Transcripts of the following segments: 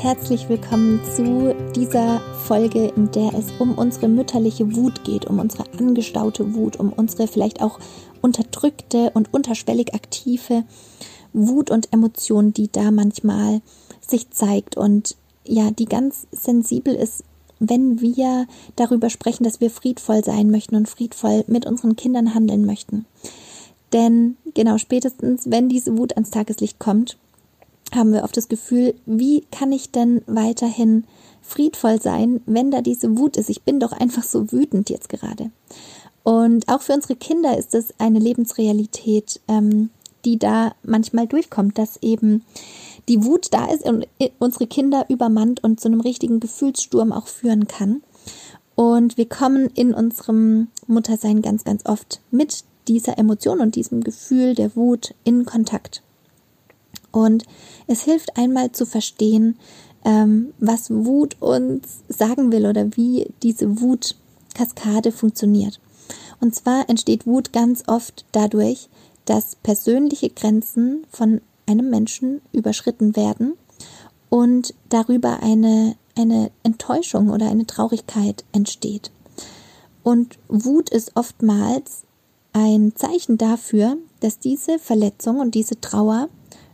Herzlich willkommen zu dieser Folge, in der es um unsere mütterliche Wut geht, um unsere angestaute Wut, um unsere vielleicht auch unterdrückte und unterschwellig aktive Wut und Emotion, die da manchmal sich zeigt und ja, die ganz sensibel ist wenn wir darüber sprechen, dass wir friedvoll sein möchten und friedvoll mit unseren Kindern handeln möchten. Denn genau spätestens, wenn diese Wut ans Tageslicht kommt, haben wir oft das Gefühl, wie kann ich denn weiterhin friedvoll sein, wenn da diese Wut ist? Ich bin doch einfach so wütend jetzt gerade. Und auch für unsere Kinder ist es eine Lebensrealität, ähm, die da manchmal durchkommt, dass eben die Wut da ist und unsere Kinder übermannt und zu einem richtigen Gefühlssturm auch führen kann. Und wir kommen in unserem Muttersein ganz, ganz oft mit dieser Emotion und diesem Gefühl der Wut in Kontakt. Und es hilft einmal zu verstehen, ähm, was Wut uns sagen will oder wie diese Wutkaskade funktioniert. Und zwar entsteht Wut ganz oft dadurch, dass persönliche Grenzen von einem Menschen überschritten werden und darüber eine, eine Enttäuschung oder eine Traurigkeit entsteht. Und Wut ist oftmals ein Zeichen dafür, dass diese Verletzung und diese Trauer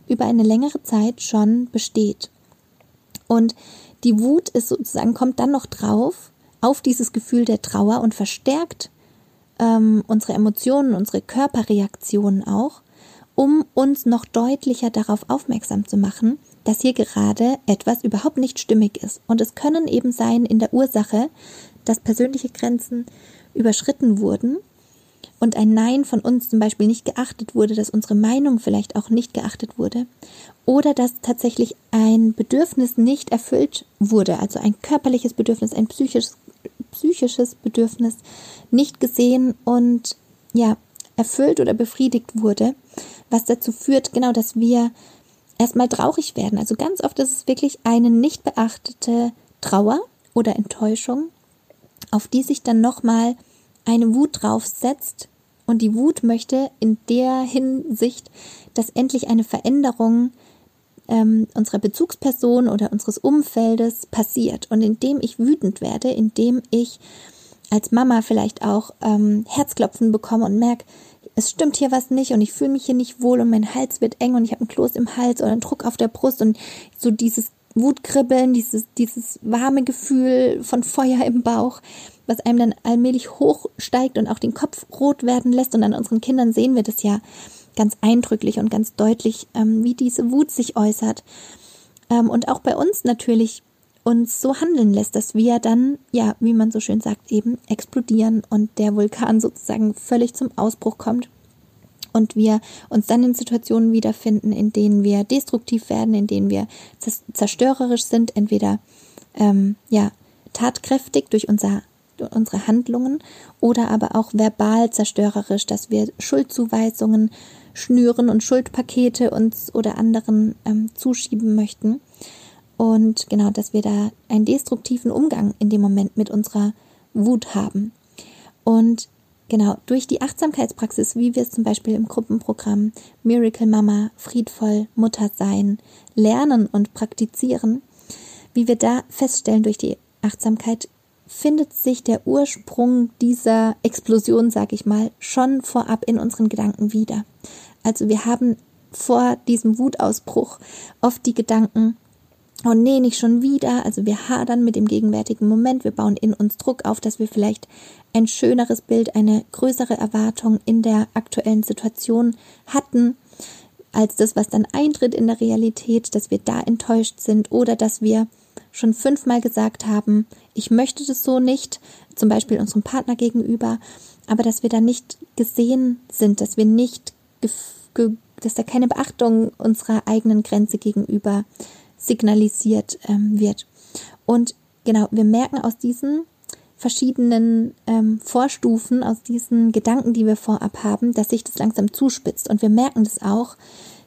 über eine längere Zeit schon besteht. Und die Wut ist sozusagen, kommt dann noch drauf auf dieses Gefühl der Trauer und verstärkt ähm, unsere Emotionen, unsere Körperreaktionen auch um uns noch deutlicher darauf aufmerksam zu machen, dass hier gerade etwas überhaupt nicht stimmig ist. Und es können eben sein in der Ursache, dass persönliche Grenzen überschritten wurden und ein Nein von uns zum Beispiel nicht geachtet wurde, dass unsere Meinung vielleicht auch nicht geachtet wurde oder dass tatsächlich ein Bedürfnis nicht erfüllt wurde, also ein körperliches Bedürfnis, ein psychisches, psychisches Bedürfnis nicht gesehen und ja, erfüllt oder befriedigt wurde was dazu führt, genau, dass wir erstmal traurig werden. Also ganz oft ist es wirklich eine nicht beachtete Trauer oder Enttäuschung, auf die sich dann nochmal eine Wut draufsetzt. Und die Wut möchte in der Hinsicht, dass endlich eine Veränderung ähm, unserer Bezugsperson oder unseres Umfeldes passiert. Und indem ich wütend werde, indem ich als Mama vielleicht auch ähm, Herzklopfen bekomme und merke, es stimmt hier was nicht und ich fühle mich hier nicht wohl und mein Hals wird eng und ich habe einen Kloß im Hals oder einen Druck auf der Brust und so dieses Wutkribbeln, dieses, dieses warme Gefühl von Feuer im Bauch, was einem dann allmählich hochsteigt und auch den Kopf rot werden lässt. Und an unseren Kindern sehen wir das ja ganz eindrücklich und ganz deutlich, ähm, wie diese Wut sich äußert. Ähm, und auch bei uns natürlich uns so handeln lässt, dass wir dann, ja, wie man so schön sagt, eben explodieren und der Vulkan sozusagen völlig zum Ausbruch kommt und wir uns dann in Situationen wiederfinden, in denen wir destruktiv werden, in denen wir zerstörerisch sind, entweder ähm, ja tatkräftig durch unser unsere Handlungen oder aber auch verbal zerstörerisch, dass wir Schuldzuweisungen schnüren und Schuldpakete uns oder anderen ähm, zuschieben möchten. Und genau, dass wir da einen destruktiven Umgang in dem Moment mit unserer Wut haben. Und genau, durch die Achtsamkeitspraxis, wie wir es zum Beispiel im Gruppenprogramm Miracle Mama, friedvoll Mutter sein, lernen und praktizieren, wie wir da feststellen durch die Achtsamkeit, findet sich der Ursprung dieser Explosion, sag ich mal, schon vorab in unseren Gedanken wieder. Also wir haben vor diesem Wutausbruch oft die Gedanken, oh nee, nicht schon wieder. Also wir hadern mit dem gegenwärtigen Moment. Wir bauen in uns Druck auf, dass wir vielleicht ein schöneres Bild, eine größere Erwartung in der aktuellen Situation hatten, als das, was dann eintritt in der Realität, dass wir da enttäuscht sind oder dass wir schon fünfmal gesagt haben, ich möchte das so nicht, zum Beispiel unserem Partner gegenüber, aber dass wir da nicht gesehen sind, dass wir nicht, dass da keine Beachtung unserer eigenen Grenze gegenüber signalisiert ähm, wird. Und genau, wir merken aus diesen verschiedenen ähm, Vorstufen, aus diesen Gedanken, die wir vorab haben, dass sich das langsam zuspitzt. Und wir merken das auch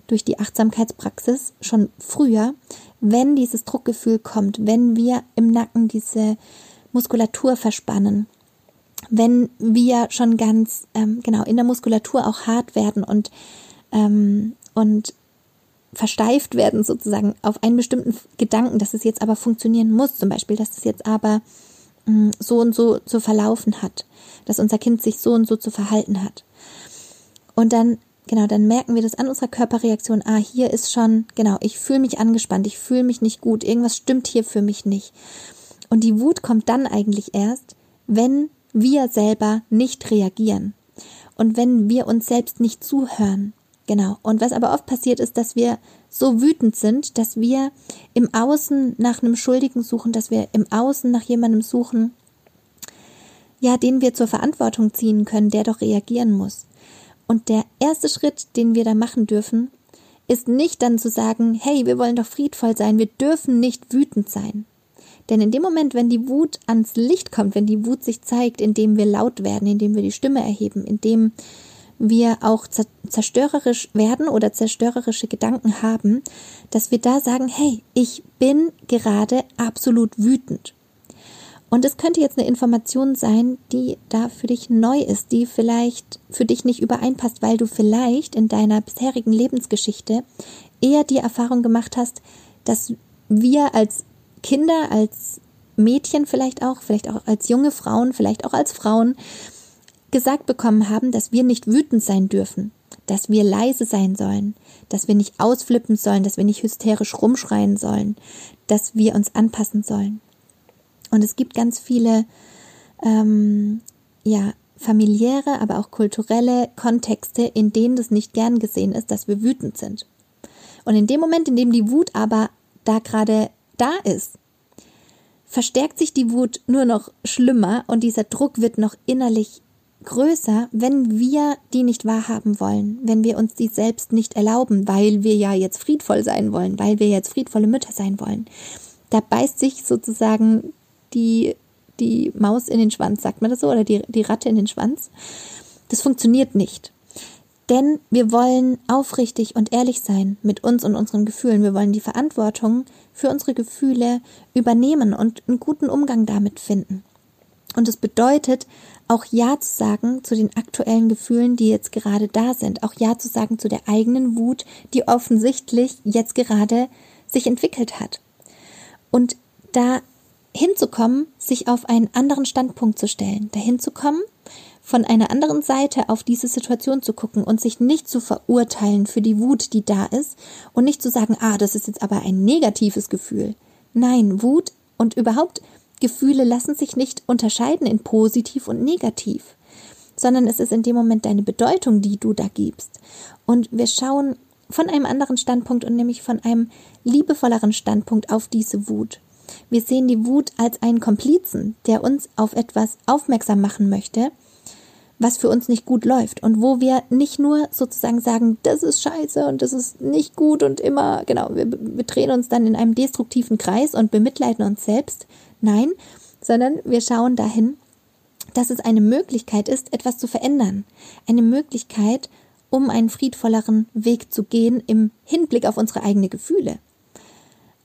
durch die Achtsamkeitspraxis schon früher, wenn dieses Druckgefühl kommt, wenn wir im Nacken diese Muskulatur verspannen, wenn wir schon ganz ähm, genau in der Muskulatur auch hart werden und ähm, und versteift werden sozusagen auf einen bestimmten Gedanken, dass es jetzt aber funktionieren muss, zum Beispiel, dass es jetzt aber mm, so und so zu verlaufen hat, dass unser Kind sich so und so zu verhalten hat. Und dann, genau, dann merken wir das an unserer Körperreaktion, ah, hier ist schon, genau, ich fühle mich angespannt, ich fühle mich nicht gut, irgendwas stimmt hier für mich nicht. Und die Wut kommt dann eigentlich erst, wenn wir selber nicht reagieren und wenn wir uns selbst nicht zuhören. Genau. Und was aber oft passiert ist, dass wir so wütend sind, dass wir im Außen nach einem Schuldigen suchen, dass wir im Außen nach jemandem suchen, ja, den wir zur Verantwortung ziehen können, der doch reagieren muss. Und der erste Schritt, den wir da machen dürfen, ist nicht dann zu sagen, hey, wir wollen doch friedvoll sein, wir dürfen nicht wütend sein. Denn in dem Moment, wenn die Wut ans Licht kommt, wenn die Wut sich zeigt, indem wir laut werden, indem wir die Stimme erheben, indem wir auch zerstörerisch werden oder zerstörerische Gedanken haben, dass wir da sagen, hey, ich bin gerade absolut wütend. Und es könnte jetzt eine Information sein, die da für dich neu ist, die vielleicht für dich nicht übereinpasst, weil du vielleicht in deiner bisherigen Lebensgeschichte eher die Erfahrung gemacht hast, dass wir als Kinder, als Mädchen vielleicht auch, vielleicht auch als junge Frauen, vielleicht auch als Frauen gesagt bekommen haben, dass wir nicht wütend sein dürfen, dass wir leise sein sollen, dass wir nicht ausflippen sollen, dass wir nicht hysterisch rumschreien sollen, dass wir uns anpassen sollen. Und es gibt ganz viele, ähm, ja, familiäre, aber auch kulturelle Kontexte, in denen das nicht gern gesehen ist, dass wir wütend sind. Und in dem Moment, in dem die Wut aber da gerade da ist, verstärkt sich die Wut nur noch schlimmer und dieser Druck wird noch innerlich größer, wenn wir die nicht wahrhaben wollen, wenn wir uns die selbst nicht erlauben, weil wir ja jetzt friedvoll sein wollen, weil wir jetzt friedvolle Mütter sein wollen. Da beißt sich sozusagen die, die Maus in den Schwanz, sagt man das so, oder die, die Ratte in den Schwanz. Das funktioniert nicht. Denn wir wollen aufrichtig und ehrlich sein mit uns und unseren Gefühlen. Wir wollen die Verantwortung für unsere Gefühle übernehmen und einen guten Umgang damit finden. Und es bedeutet, auch Ja zu sagen zu den aktuellen Gefühlen, die jetzt gerade da sind. Auch Ja zu sagen zu der eigenen Wut, die offensichtlich jetzt gerade sich entwickelt hat. Und da hinzukommen, sich auf einen anderen Standpunkt zu stellen, dahin zu kommen, von einer anderen Seite auf diese Situation zu gucken und sich nicht zu verurteilen für die Wut, die da ist und nicht zu sagen, ah, das ist jetzt aber ein negatives Gefühl. Nein, Wut und überhaupt Gefühle lassen sich nicht unterscheiden in positiv und negativ, sondern es ist in dem Moment deine Bedeutung, die du da gibst. Und wir schauen von einem anderen Standpunkt und nämlich von einem liebevolleren Standpunkt auf diese Wut. Wir sehen die Wut als einen Komplizen, der uns auf etwas aufmerksam machen möchte, was für uns nicht gut läuft und wo wir nicht nur sozusagen sagen, das ist scheiße und das ist nicht gut und immer, genau, wir, wir drehen uns dann in einem destruktiven Kreis und bemitleiden uns selbst, Nein, sondern wir schauen dahin, dass es eine Möglichkeit ist, etwas zu verändern. Eine Möglichkeit, um einen friedvolleren Weg zu gehen im Hinblick auf unsere eigenen Gefühle.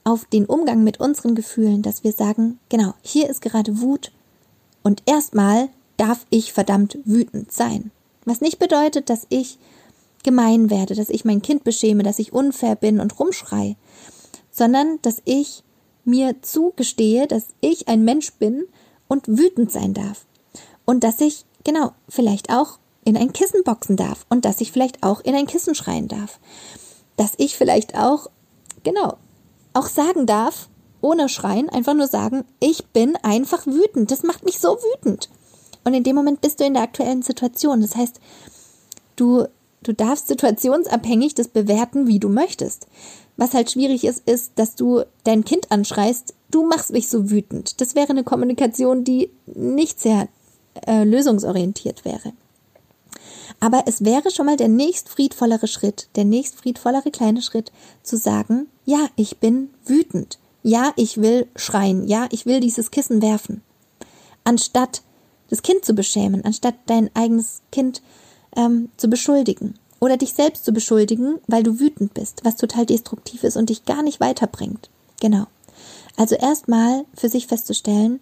Auf den Umgang mit unseren Gefühlen, dass wir sagen, genau, hier ist gerade Wut und erstmal darf ich verdammt wütend sein. Was nicht bedeutet, dass ich gemein werde, dass ich mein Kind beschäme, dass ich unfair bin und rumschrei, sondern dass ich mir zugestehe, dass ich ein Mensch bin und wütend sein darf. Und dass ich, genau, vielleicht auch in ein Kissen boxen darf und dass ich vielleicht auch in ein Kissen schreien darf. Dass ich vielleicht auch, genau, auch sagen darf, ohne Schreien, einfach nur sagen, ich bin einfach wütend. Das macht mich so wütend. Und in dem Moment bist du in der aktuellen Situation. Das heißt, du, du darfst situationsabhängig das bewerten, wie du möchtest. Was halt schwierig ist, ist, dass du dein Kind anschreist, du machst mich so wütend. Das wäre eine Kommunikation, die nicht sehr äh, lösungsorientiert wäre. Aber es wäre schon mal der nächst friedvollere Schritt, der nächst friedvollere kleine Schritt, zu sagen, ja, ich bin wütend. Ja, ich will schreien. Ja, ich will dieses Kissen werfen. Anstatt das Kind zu beschämen, anstatt dein eigenes Kind ähm, zu beschuldigen oder dich selbst zu beschuldigen, weil du wütend bist, was total destruktiv ist und dich gar nicht weiterbringt. Genau. Also erstmal für sich festzustellen,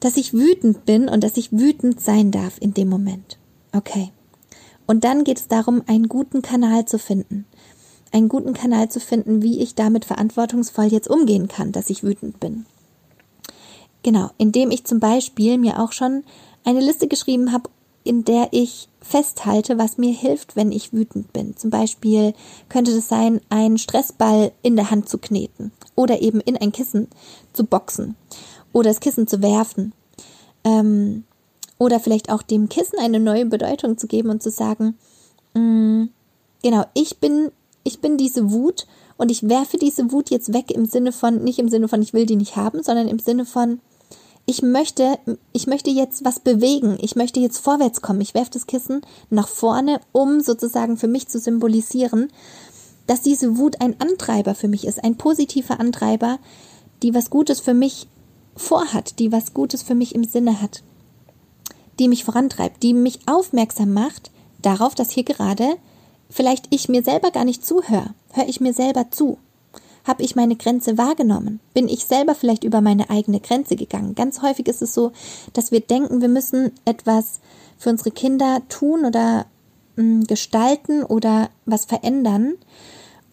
dass ich wütend bin und dass ich wütend sein darf in dem Moment. Okay. Und dann geht es darum, einen guten Kanal zu finden. Einen guten Kanal zu finden, wie ich damit verantwortungsvoll jetzt umgehen kann, dass ich wütend bin. Genau, indem ich zum Beispiel mir auch schon eine Liste geschrieben habe, in der ich festhalte, was mir hilft, wenn ich wütend bin. Zum Beispiel könnte das sein, einen Stressball in der Hand zu kneten oder eben in ein Kissen zu boxen oder das Kissen zu werfen. Ähm, oder vielleicht auch dem Kissen eine neue Bedeutung zu geben und zu sagen, mh, mm, genau, ich bin, ich bin diese Wut und ich werfe diese Wut jetzt weg im Sinne von, nicht im Sinne von, ich will die nicht haben, sondern im Sinne von, ich möchte, ich möchte jetzt was bewegen, ich möchte jetzt vorwärts kommen, ich werfe das Kissen nach vorne, um sozusagen für mich zu symbolisieren, dass diese Wut ein Antreiber für mich ist, ein positiver Antreiber, die was Gutes für mich vorhat, die was Gutes für mich im Sinne hat, die mich vorantreibt, die mich aufmerksam macht darauf, dass hier gerade vielleicht ich mir selber gar nicht zuhöre, höre ich mir selber zu. Habe ich meine Grenze wahrgenommen? Bin ich selber vielleicht über meine eigene Grenze gegangen? Ganz häufig ist es so, dass wir denken, wir müssen etwas für unsere Kinder tun oder mh, hm, gestalten oder was verändern.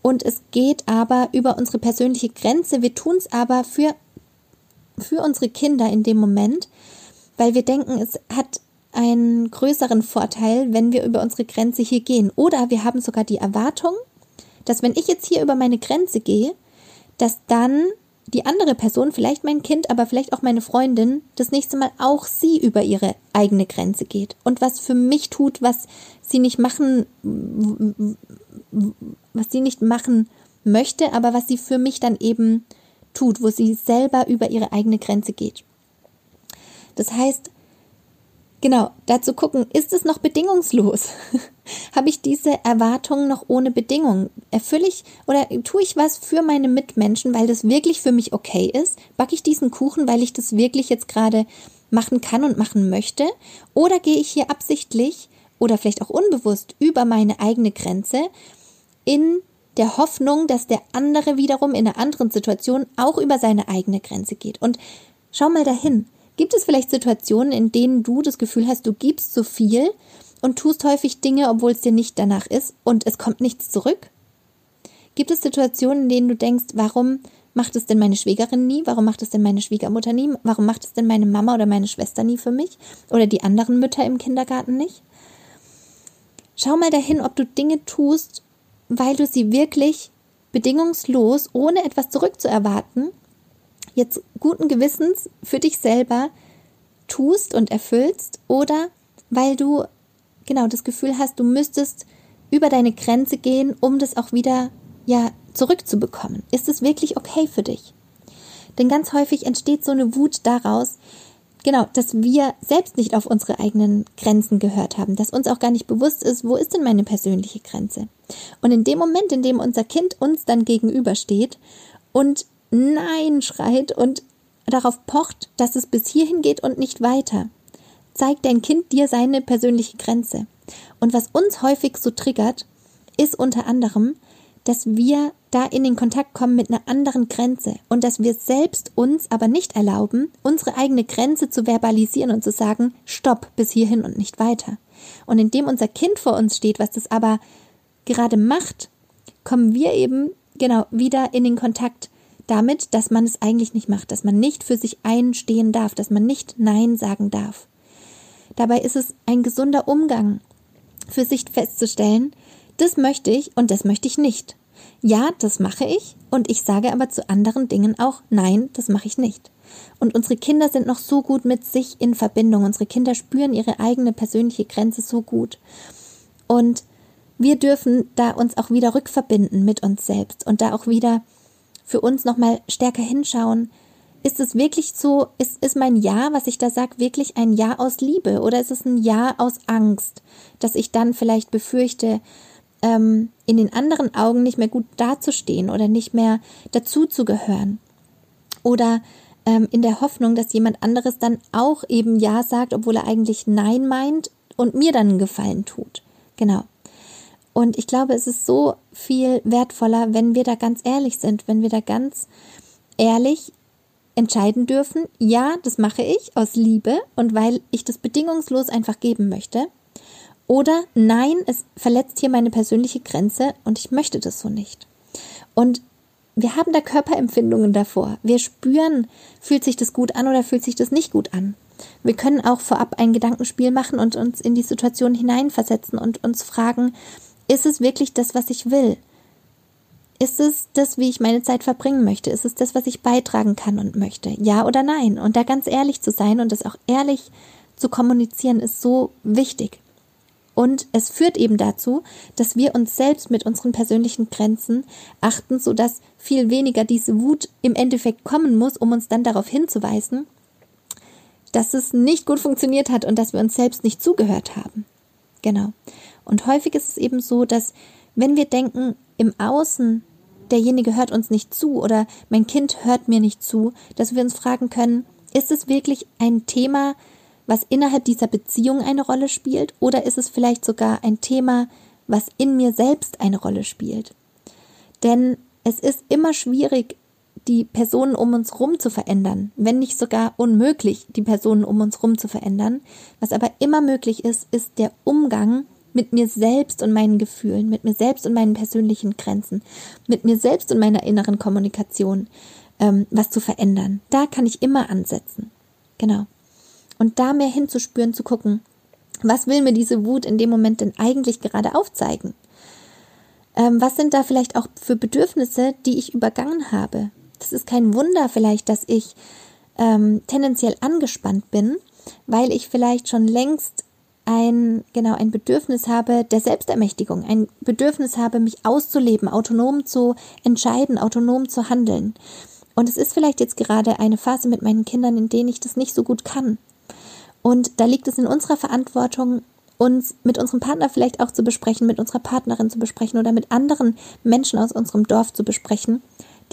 Und es geht aber über unsere persönliche Grenze. Wir tun es aber für für unsere Kinder in dem Moment, weil wir denken, es hat einen größeren Vorteil, wenn wir über unsere Grenze hier gehen. Oder wir haben sogar die Erwartung, dass wenn ich jetzt hier über meine Grenze gehe, dass dann die andere Person, vielleicht mein Kind, aber vielleicht auch meine Freundin, das nächste Mal auch sie über ihre eigene Grenze geht und was für mich tut, was sie nicht machen, was sie nicht machen möchte, aber was sie für mich dann eben tut, wo sie selber über ihre eigene Grenze geht. Das heißt, genau, dazu gucken, ist es noch bedingungslos? Habe ich diese Erwartungen noch ohne Bedingung? Erfülle ich oder tue ich was für meine Mitmenschen, weil das wirklich für mich okay ist? Backe ich diesen Kuchen, weil ich das wirklich jetzt gerade machen kann und machen möchte? Oder gehe ich hier absichtlich oder vielleicht auch unbewusst über meine eigene Grenze in der Hoffnung, dass der andere wiederum in einer anderen Situation auch über seine eigene Grenze geht. Und schau mal dahin. Gibt es vielleicht Situationen, in denen du das Gefühl hast, du gibst so viel und tust häufig Dinge, obwohl es dir nicht danach ist und es kommt nichts zurück? Gibt es Situationen, in denen du denkst, warum macht es denn meine Schwägerin nie? Warum macht es denn meine Schwiegermutter nie? Warum macht es denn meine Mama oder meine Schwester nie für mich? Oder die anderen Mütter im Kindergarten nicht? Schau mal dahin, ob du Dinge tust, weil du sie wirklich bedingungslos, ohne etwas zurückzuerwarten, jetzt guten Gewissens für dich selber tust und erfüllst oder weil du genau das Gefühl hast, du müsstest über deine Grenze gehen, um das auch wieder ja zurückzubekommen. Ist es wirklich okay für dich? Denn ganz häufig entsteht so eine Wut daraus, genau, dass wir selbst nicht auf unsere eigenen Grenzen gehört haben, dass uns auch gar nicht bewusst ist, wo ist denn meine persönliche Grenze? Und in dem Moment, in dem unser Kind uns dann gegenübersteht und Nein schreit und darauf pocht, dass es bis hierhin geht und nicht weiter, zeigt dein Kind dir seine persönliche Grenze. Und was uns häufig so triggert, ist unter anderem, dass wir da in den Kontakt kommen mit einer anderen Grenze und dass wir selbst uns aber nicht erlauben, unsere eigene Grenze zu verbalisieren und zu sagen, stopp bis hierhin und nicht weiter. Und indem unser Kind vor uns steht, was das aber gerade macht, kommen wir eben genau wieder in den Kontakt damit, dass man es eigentlich nicht macht, dass man nicht für sich einstehen darf, dass man nicht Nein sagen darf. Dabei ist es ein gesunder Umgang, für sich festzustellen, das möchte ich und das möchte ich nicht. Ja, das mache ich und ich sage aber zu anderen Dingen auch nein, das mache ich nicht. Und unsere Kinder sind noch so gut mit sich in Verbindung. Unsere Kinder spüren ihre eigene persönliche Grenze so gut. Und wir dürfen da uns auch wieder rückverbinden mit uns selbst und da auch wieder für uns nochmal stärker hinschauen. Ist es wirklich so, ist, ist mein Ja, was ich da sage, wirklich ein Ja aus Liebe oder ist es ein Ja aus Angst, dass ich dann vielleicht befürchte, ähm, in den anderen Augen nicht mehr gut dazustehen oder nicht mehr dazuzugehören. Oder ähm, in der Hoffnung, dass jemand anderes dann auch eben Ja sagt, obwohl er eigentlich Nein meint und mir dann einen Gefallen tut. Genau. Und ich glaube, es ist so viel wertvoller, wenn wir da ganz ehrlich sind, wenn wir da ganz ehrlich entscheiden dürfen, ja, das mache ich aus Liebe und weil ich das bedingungslos einfach geben möchte. Oder nein, es verletzt hier meine persönliche Grenze und ich möchte das so nicht. Und wir haben da Körperempfindungen davor. Wir spüren, fühlt sich das gut an oder fühlt sich das nicht gut an. Wir können auch vorab ein Gedankenspiel machen und uns in die Situation hineinversetzen und uns fragen, ist es wirklich das, was ich will? Ist es das, wie ich meine Zeit verbringen möchte? Ist es das, was ich beitragen kann und möchte? Ja oder nein? Und da ganz ehrlich zu sein und das auch ehrlich zu kommunizieren, ist so wichtig. Und es führt eben dazu, dass wir uns selbst mit unseren persönlichen Grenzen achten, sodass viel weniger diese Wut im Endeffekt kommen muss, um uns dann darauf hinzuweisen, dass es nicht gut funktioniert hat und dass wir uns selbst nicht zugehört haben. Genau. Und häufig ist es eben so, dass wenn wir denken, im Außen, derjenige hört uns nicht zu oder mein Kind hört mir nicht zu, dass wir uns fragen können, ist es wirklich ein Thema, was innerhalb dieser Beziehung eine Rolle spielt, oder ist es vielleicht sogar ein Thema, was in mir selbst eine Rolle spielt? Denn es ist immer schwierig, die Personen um uns rum zu verändern, wenn nicht sogar unmöglich, die Personen um uns rum zu verändern. Was aber immer möglich ist, ist der Umgang mit mir selbst und meinen Gefühlen, mit mir selbst und meinen persönlichen Grenzen, mit mir selbst und meiner inneren Kommunikation, ähm, was zu verändern. Da kann ich immer ansetzen. Genau und da mehr hinzuspüren, zu gucken, was will mir diese Wut in dem Moment denn eigentlich gerade aufzeigen? Ähm, was sind da vielleicht auch für Bedürfnisse, die ich übergangen habe? Das ist kein Wunder vielleicht, dass ich ähm, tendenziell angespannt bin, weil ich vielleicht schon längst ein, genau, ein Bedürfnis habe der Selbstermächtigung, ein Bedürfnis habe, mich auszuleben, autonom zu entscheiden, autonom zu handeln. Und es ist vielleicht jetzt gerade eine Phase mit meinen Kindern, in denen ich das nicht so gut kann. Und da liegt es in unserer Verantwortung, uns mit unserem Partner vielleicht auch zu besprechen, mit unserer Partnerin zu besprechen oder mit anderen Menschen aus unserem Dorf zu besprechen,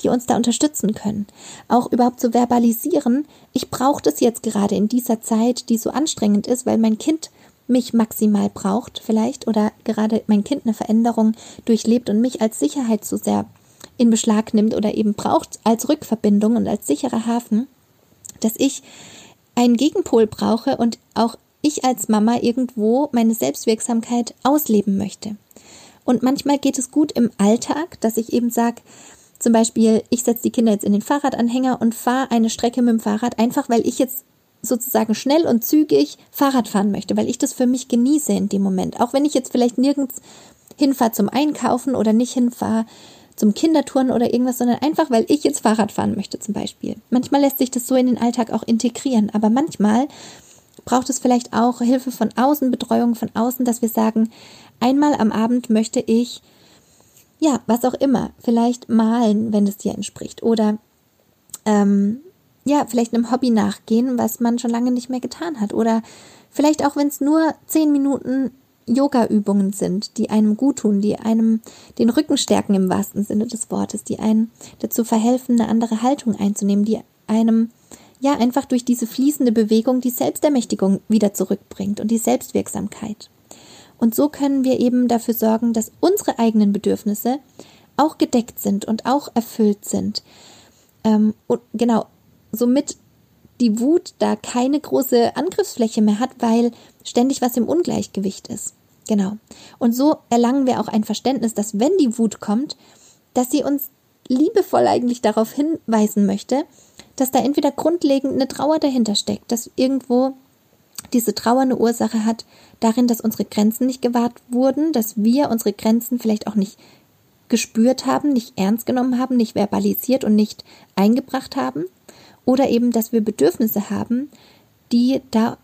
die uns da unterstützen können. Auch überhaupt zu verbalisieren, ich brauche das jetzt gerade in dieser Zeit, die so anstrengend ist, weil mein Kind mich maximal braucht vielleicht oder gerade mein Kind eine Veränderung durchlebt und mich als Sicherheit so sehr in Beschlag nimmt oder eben braucht als Rückverbindung und als sicherer Hafen, dass ich einen Gegenpol brauche und auch ich als Mama irgendwo meine Selbstwirksamkeit ausleben möchte. Und manchmal geht es gut im Alltag, dass ich eben sage, zum Beispiel, ich setze die Kinder jetzt in den Fahrradanhänger und fahre eine Strecke mit dem Fahrrad, einfach weil ich jetzt sozusagen schnell und zügig Fahrrad fahren möchte, weil ich das für mich genieße in dem Moment. Auch wenn ich jetzt vielleicht nirgends hinfahre zum Einkaufen oder nicht hinfahre zum Kindertouren oder irgendwas, sondern einfach, weil ich jetzt Fahrrad fahren möchte zum Beispiel. Manchmal lässt sich das so in den Alltag auch integrieren, aber manchmal braucht es vielleicht auch Hilfe von außen, Betreuung von außen, dass wir sagen, einmal am Abend möchte ich, ja, was auch immer, vielleicht malen, wenn es dir entspricht, oder ähm, ja, vielleicht einem Hobby nachgehen, was man schon lange nicht mehr getan hat, oder vielleicht auch, wenn es nur zehn Minuten Yoga-Übungen sind, die einem gut tun, die einem den Rücken stärken im wahrsten Sinne des Wortes, die einem dazu verhelfen, eine andere Haltung einzunehmen, die einem ja einfach durch diese fließende Bewegung die Selbstermächtigung wieder zurückbringt und die Selbstwirksamkeit. Und so können wir eben dafür sorgen, dass unsere eigenen Bedürfnisse auch gedeckt sind und auch erfüllt sind. Ähm, und genau, somit die Wut da keine große Angriffsfläche mehr hat, weil ständig was im Ungleichgewicht ist. Genau. Und so erlangen wir auch ein Verständnis, dass wenn die Wut kommt, dass sie uns liebevoll eigentlich darauf hinweisen möchte, dass da entweder grundlegend eine Trauer dahinter steckt, dass irgendwo diese Trauer eine Ursache hat darin, dass unsere Grenzen nicht gewahrt wurden, dass wir unsere Grenzen vielleicht auch nicht gespürt haben, nicht ernst genommen haben, nicht verbalisiert und nicht eingebracht haben oder eben, dass wir Bedürfnisse haben, die da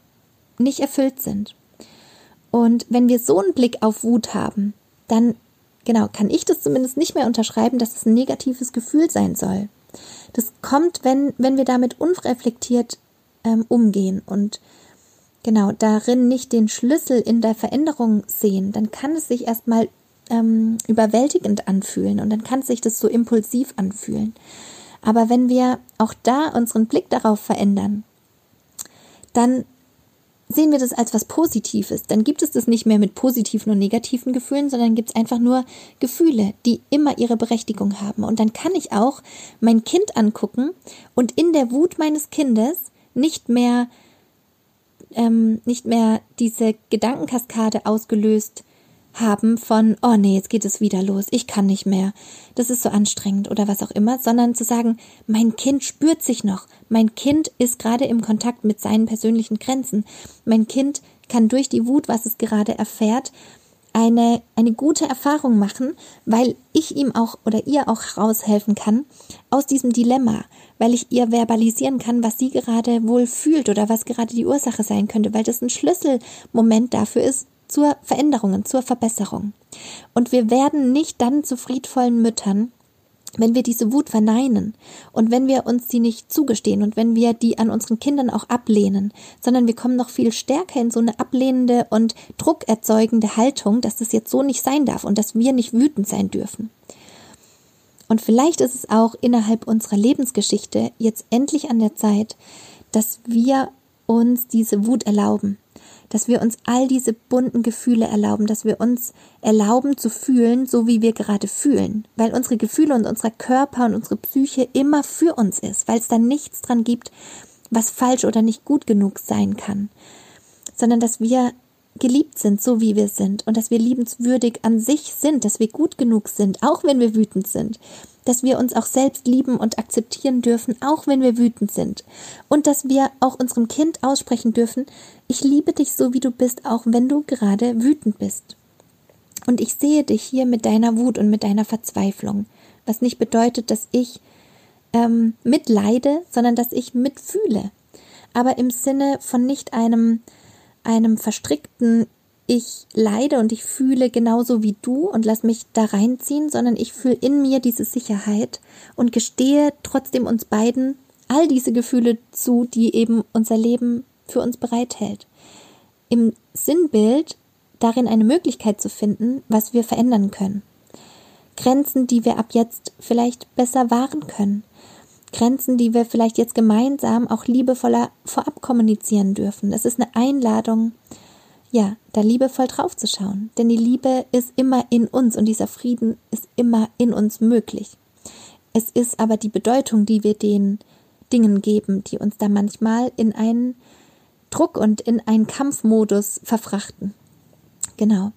nicht erfüllt sind. Und wenn wir so einen Blick auf Wut haben, dann, genau, kann ich das zumindest nicht mehr unterschreiben, dass es ein negatives Gefühl sein soll. Das kommt, wenn, wenn wir damit unreflektiert ähm, umgehen und genau darin nicht den Schlüssel in der Veränderung sehen, dann kann es sich erstmal ähm, überwältigend anfühlen und dann kann sich das so impulsiv anfühlen. Aber wenn wir auch da unseren Blick darauf verändern, dann sehen wir das als was Positives. Dann gibt es das nicht mehr mit positiven und negativen Gefühlen, sondern gibt es einfach nur Gefühle, die immer ihre Berechtigung haben. Und dann kann ich auch mein Kind angucken und in der Wut meines Kindes nicht mehr ähm, nicht mehr diese Gedankenkaskade ausgelöst haben von, oh nee, jetzt geht es wieder los, ich kann nicht mehr, das ist so anstrengend oder was auch immer, sondern zu sagen, mein Kind spürt sich noch, mein Kind ist gerade im Kontakt mit seinen persönlichen Grenzen, mein Kind kann durch die Wut, was es gerade erfährt, eine, eine gute Erfahrung machen, weil ich ihm auch oder ihr auch raushelfen kann aus diesem Dilemma, weil ich ihr verbalisieren kann, was sie gerade wohl fühlt oder was gerade die Ursache sein könnte, weil das ein Schlüsselmoment dafür ist, zur Veränderung, zur Verbesserung. Und wir werden nicht dann zu friedvollen Müttern, wenn wir diese Wut verneinen und wenn wir uns die nicht zugestehen und wenn wir die an unseren Kindern auch ablehnen, sondern wir kommen noch viel stärker in so eine ablehnende und druckerzeugende Haltung, dass das jetzt so nicht sein darf und dass wir nicht wütend sein dürfen. Und vielleicht ist es auch innerhalb unserer Lebensgeschichte jetzt endlich an der Zeit, dass wir uns diese Wut erlauben, dass wir uns all diese bunten Gefühle erlauben, dass wir uns erlauben zu fühlen, so wie wir gerade fühlen, weil unsere Gefühle und unser Körper und unsere Psyche immer für uns ist, weil es da nichts dran gibt, was falsch oder nicht gut genug sein kann, sondern dass wir geliebt sind, so wie wir sind. Und dass wir liebenswürdig an sich sind, dass wir gut genug sind, auch wenn wir wütend sind, dass wir uns auch selbst lieben und akzeptieren dürfen, auch wenn wir wütend sind. Und dass wir auch unserem Kind aussprechen dürfen, ich liebe dich so, wie du bist, auch wenn du gerade wütend bist. Und ich sehe dich hier mit deiner Wut und mit deiner Verzweiflung, was nicht bedeutet, dass ich ähm, mitleide, sondern dass ich mitfühle, aber im Sinne von nicht einem einem verstrickten ich leide und ich fühle genauso wie du und lass mich da reinziehen, sondern ich fühle in mir diese Sicherheit und gestehe trotzdem uns beiden all diese Gefühle zu, die eben unser Leben für uns bereithält. Im Sinnbild darin eine Möglichkeit zu finden, was wir verändern können. Grenzen, die wir ab jetzt vielleicht besser wahren können. Grenzen, die wir vielleicht jetzt gemeinsam auch liebevoller vorab kommunizieren dürfen. Es ist eine Einladung, ja, da liebevoll drauf zu schauen. Denn die Liebe ist immer in uns und dieser Frieden ist immer in uns möglich. Es ist aber die Bedeutung, die wir den Dingen geben, die uns da manchmal in einen Druck und in einen Kampfmodus verfrachten. Genau.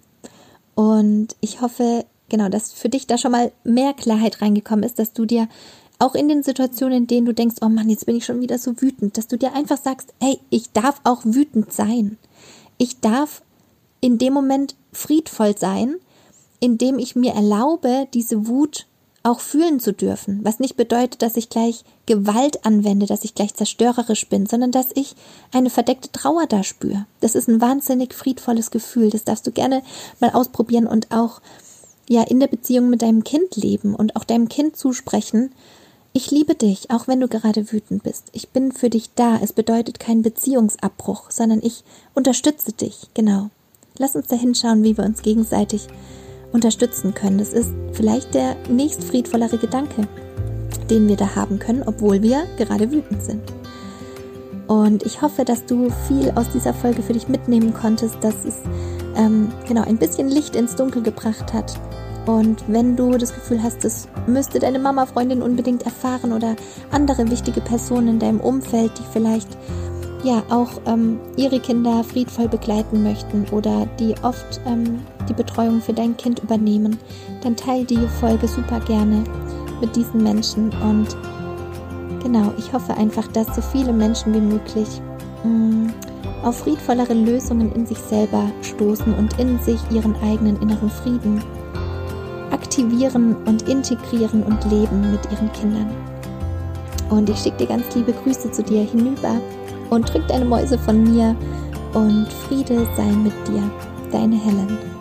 Und ich hoffe, genau, dass für dich da schon mal mehr Klarheit reingekommen ist, dass du dir auch in den Situationen, in denen du denkst, oh Mann, jetzt bin ich schon wieder so wütend, dass du dir einfach sagst, hey, ich darf auch wütend sein. Ich darf in dem Moment friedvoll sein, indem ich mir erlaube, diese Wut auch fühlen zu dürfen, was nicht bedeutet, dass ich gleich Gewalt anwende, dass ich gleich zerstörerisch bin, sondern dass ich eine verdeckte Trauer da spüre. Das ist ein wahnsinnig friedvolles Gefühl. Das darfst du gerne mal ausprobieren und auch ja in der Beziehung mit deinem Kind leben und auch deinem Kind zusprechen, ich liebe dich, auch wenn du gerade wütend bist. Ich bin für dich da. Es bedeutet keinen Beziehungsabbruch, sondern ich unterstütze dich. Genau. Lass uns da hinschauen, wie wir uns gegenseitig unterstützen können. Das ist vielleicht der nächst friedvollere Gedanke, den wir da haben können, obwohl wir gerade wütend sind. Und ich hoffe, dass du viel aus dieser Folge für dich mitnehmen konntest, dass es ähm, genau ein bisschen Licht ins Dunkel gebracht hat und wenn du das Gefühl hast, das müsste deine Mama-Freundin unbedingt erfahren oder andere wichtige Personen in deinem Umfeld, die vielleicht ja auch ähm, ihre Kinder friedvoll begleiten möchten oder die oft ähm, die Betreuung für dein Kind übernehmen, dann teile die Folge super gerne mit diesen Menschen. Und genau, ich hoffe einfach, dass so viele Menschen wie möglich mm, auf friedvollere Lösungen in sich selber stoßen und in sich ihren eigenen inneren Frieden aktivieren und integrieren und leben mit ihren Kindern. Und ich schicke dir ganz liebe Grüße zu dir hinüber und drück deine Mäuse von mir und Friede sei mit dir, deine Helen.